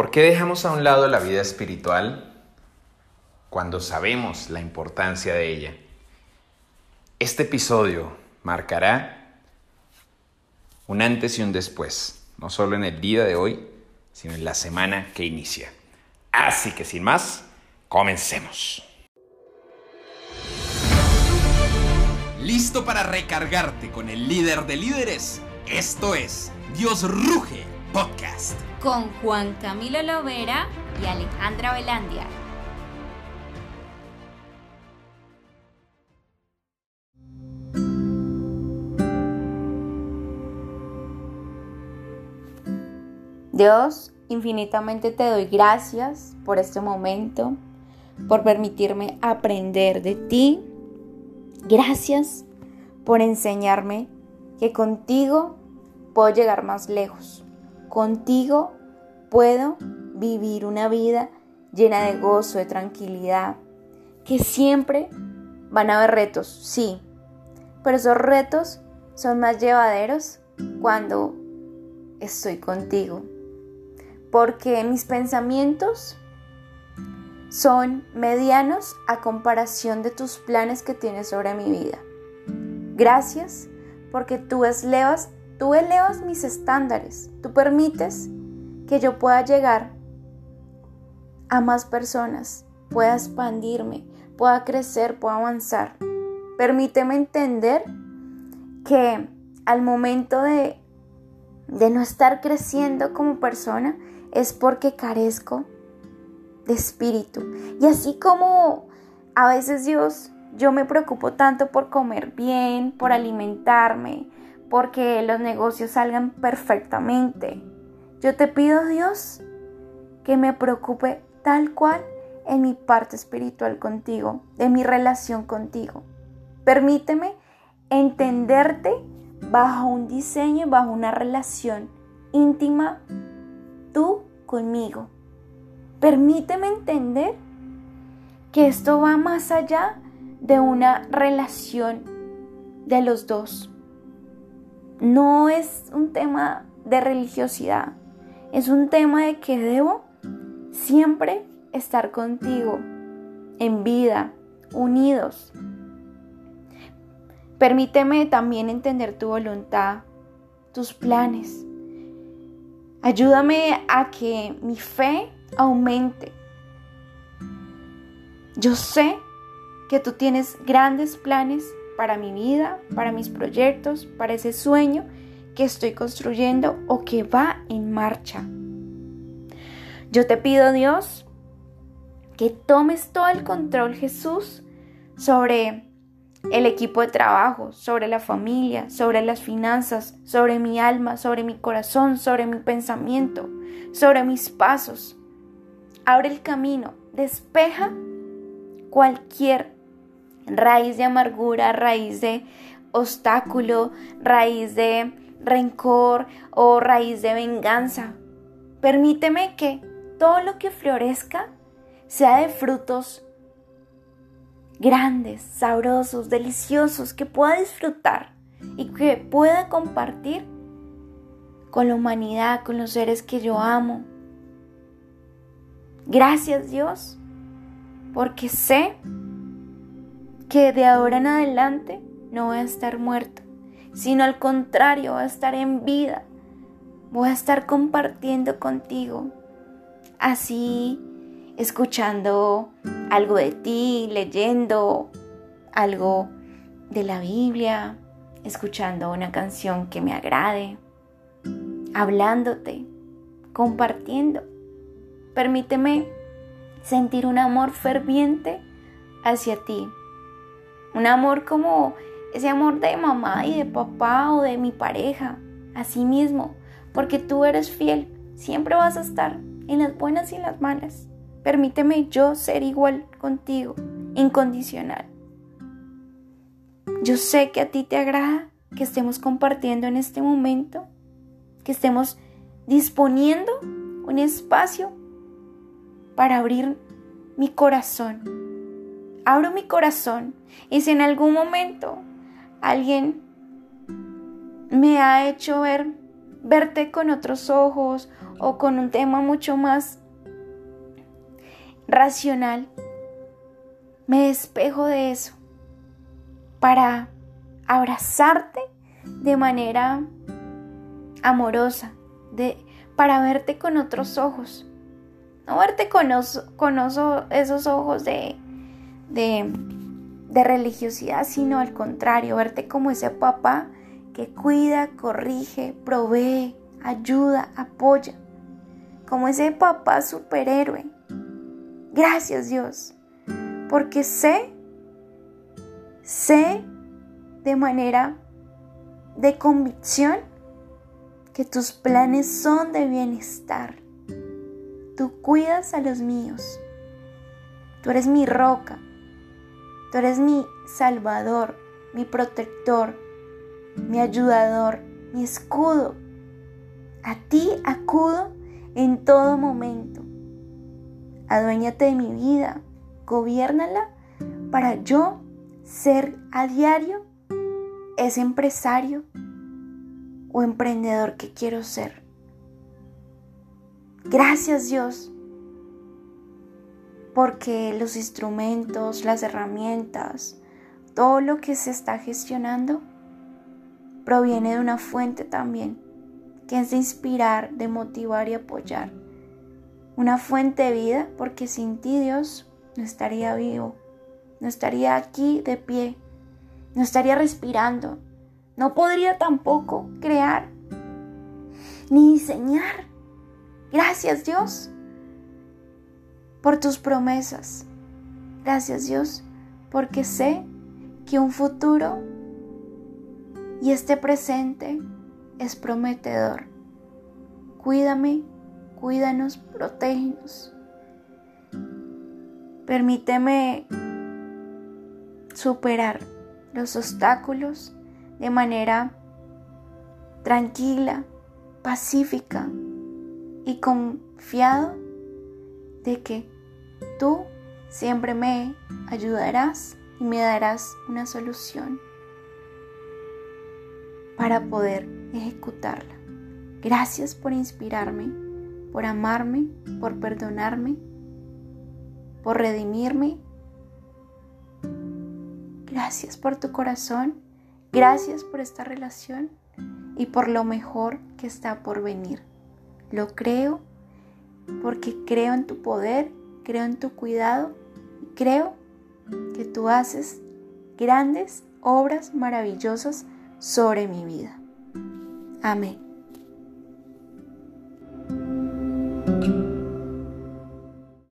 ¿Por qué dejamos a un lado la vida espiritual cuando sabemos la importancia de ella? Este episodio marcará un antes y un después, no solo en el día de hoy, sino en la semana que inicia. Así que sin más, comencemos. ¿Listo para recargarte con el líder de líderes? Esto es Dios Ruge Podcast. Con Juan Camilo Lovera y Alejandra Velandia. Dios, infinitamente te doy gracias por este momento, por permitirme aprender de ti. Gracias por enseñarme que contigo puedo llegar más lejos. Contigo puedo vivir una vida llena de gozo, de tranquilidad, que siempre van a haber retos, sí, pero esos retos son más llevaderos cuando estoy contigo porque mis pensamientos son medianos a comparación de tus planes que tienes sobre mi vida. Gracias porque tú elevas, tú elevas mis estándares, tú permites que yo pueda llegar a más personas, pueda expandirme, pueda crecer, pueda avanzar. Permíteme entender que al momento de, de no estar creciendo como persona, es porque carezco de espíritu. Y así como a veces Dios, yo me preocupo tanto por comer bien, por alimentarme, porque los negocios salgan perfectamente. Yo te pido, Dios, que me preocupe tal cual en mi parte espiritual contigo, de mi relación contigo. Permíteme entenderte bajo un diseño, bajo una relación íntima tú conmigo. Permíteme entender que esto va más allá de una relación de los dos. No es un tema de religiosidad, es un tema de que debo siempre estar contigo, en vida, unidos. Permíteme también entender tu voluntad, tus planes. Ayúdame a que mi fe aumente. Yo sé que tú tienes grandes planes para mi vida, para mis proyectos, para ese sueño que estoy construyendo o que va en marcha. Yo te pido, Dios, que tomes todo el control, Jesús, sobre el equipo de trabajo, sobre la familia, sobre las finanzas, sobre mi alma, sobre mi corazón, sobre mi pensamiento, sobre mis pasos. Abre el camino, despeja cualquier raíz de amargura, raíz de obstáculo, raíz de rencor o raíz de venganza. Permíteme que todo lo que florezca sea de frutos grandes, sabrosos, deliciosos, que pueda disfrutar y que pueda compartir con la humanidad, con los seres que yo amo. Gracias Dios, porque sé que de ahora en adelante no voy a estar muerto, sino al contrario, voy a estar en vida, voy a estar compartiendo contigo. Así escuchando algo de ti, leyendo algo de la Biblia, escuchando una canción que me agrade, hablándote, compartiendo. Permíteme sentir un amor ferviente hacia ti. Un amor como ese amor de mamá y de papá o de mi pareja, así mismo, porque tú eres fiel, siempre vas a estar en las buenas y en las malas. Permíteme yo ser igual contigo, incondicional. Yo sé que a ti te agrada que estemos compartiendo en este momento, que estemos disponiendo un espacio para abrir mi corazón. Abro mi corazón y si en algún momento alguien me ha hecho ver verte con otros ojos o con un tema mucho más racional, me despejo de eso para abrazarte de manera amorosa, de, para verte con otros ojos. No verte con, esos ojos de, de, de religiosidad, sino al contrario, verte como ese papá que cuida, corrige, provee, ayuda, apoya. Como ese papá superhéroe. Gracias Dios, porque sé, sé de manera de convicción que tus planes son de bienestar. Tú cuidas a los míos. Tú eres mi roca. Tú eres mi salvador, mi protector, mi ayudador, mi escudo. A ti acudo en todo momento. Aduéñate de mi vida, gobiernala para yo ser a diario ese empresario o emprendedor que quiero ser. Gracias Dios, porque los instrumentos, las herramientas, todo lo que se está gestionando proviene de una fuente también, que es de inspirar, de motivar y apoyar. Una fuente de vida, porque sin ti Dios no estaría vivo, no estaría aquí de pie, no estaría respirando, no podría tampoco crear ni diseñar. Gracias Dios por tus promesas. Gracias Dios porque sé que un futuro y este presente es prometedor. Cuídame, cuídanos, protégenos. Permíteme superar los obstáculos de manera tranquila, pacífica y confiado de que tú siempre me ayudarás y me darás una solución para poder ejecutarla. Gracias por inspirarme, por amarme, por perdonarme, por redimirme. Gracias por tu corazón, gracias por esta relación y por lo mejor que está por venir. Lo creo porque creo en tu poder, creo en tu cuidado y creo que tú haces grandes obras maravillosas sobre mi vida. Amén.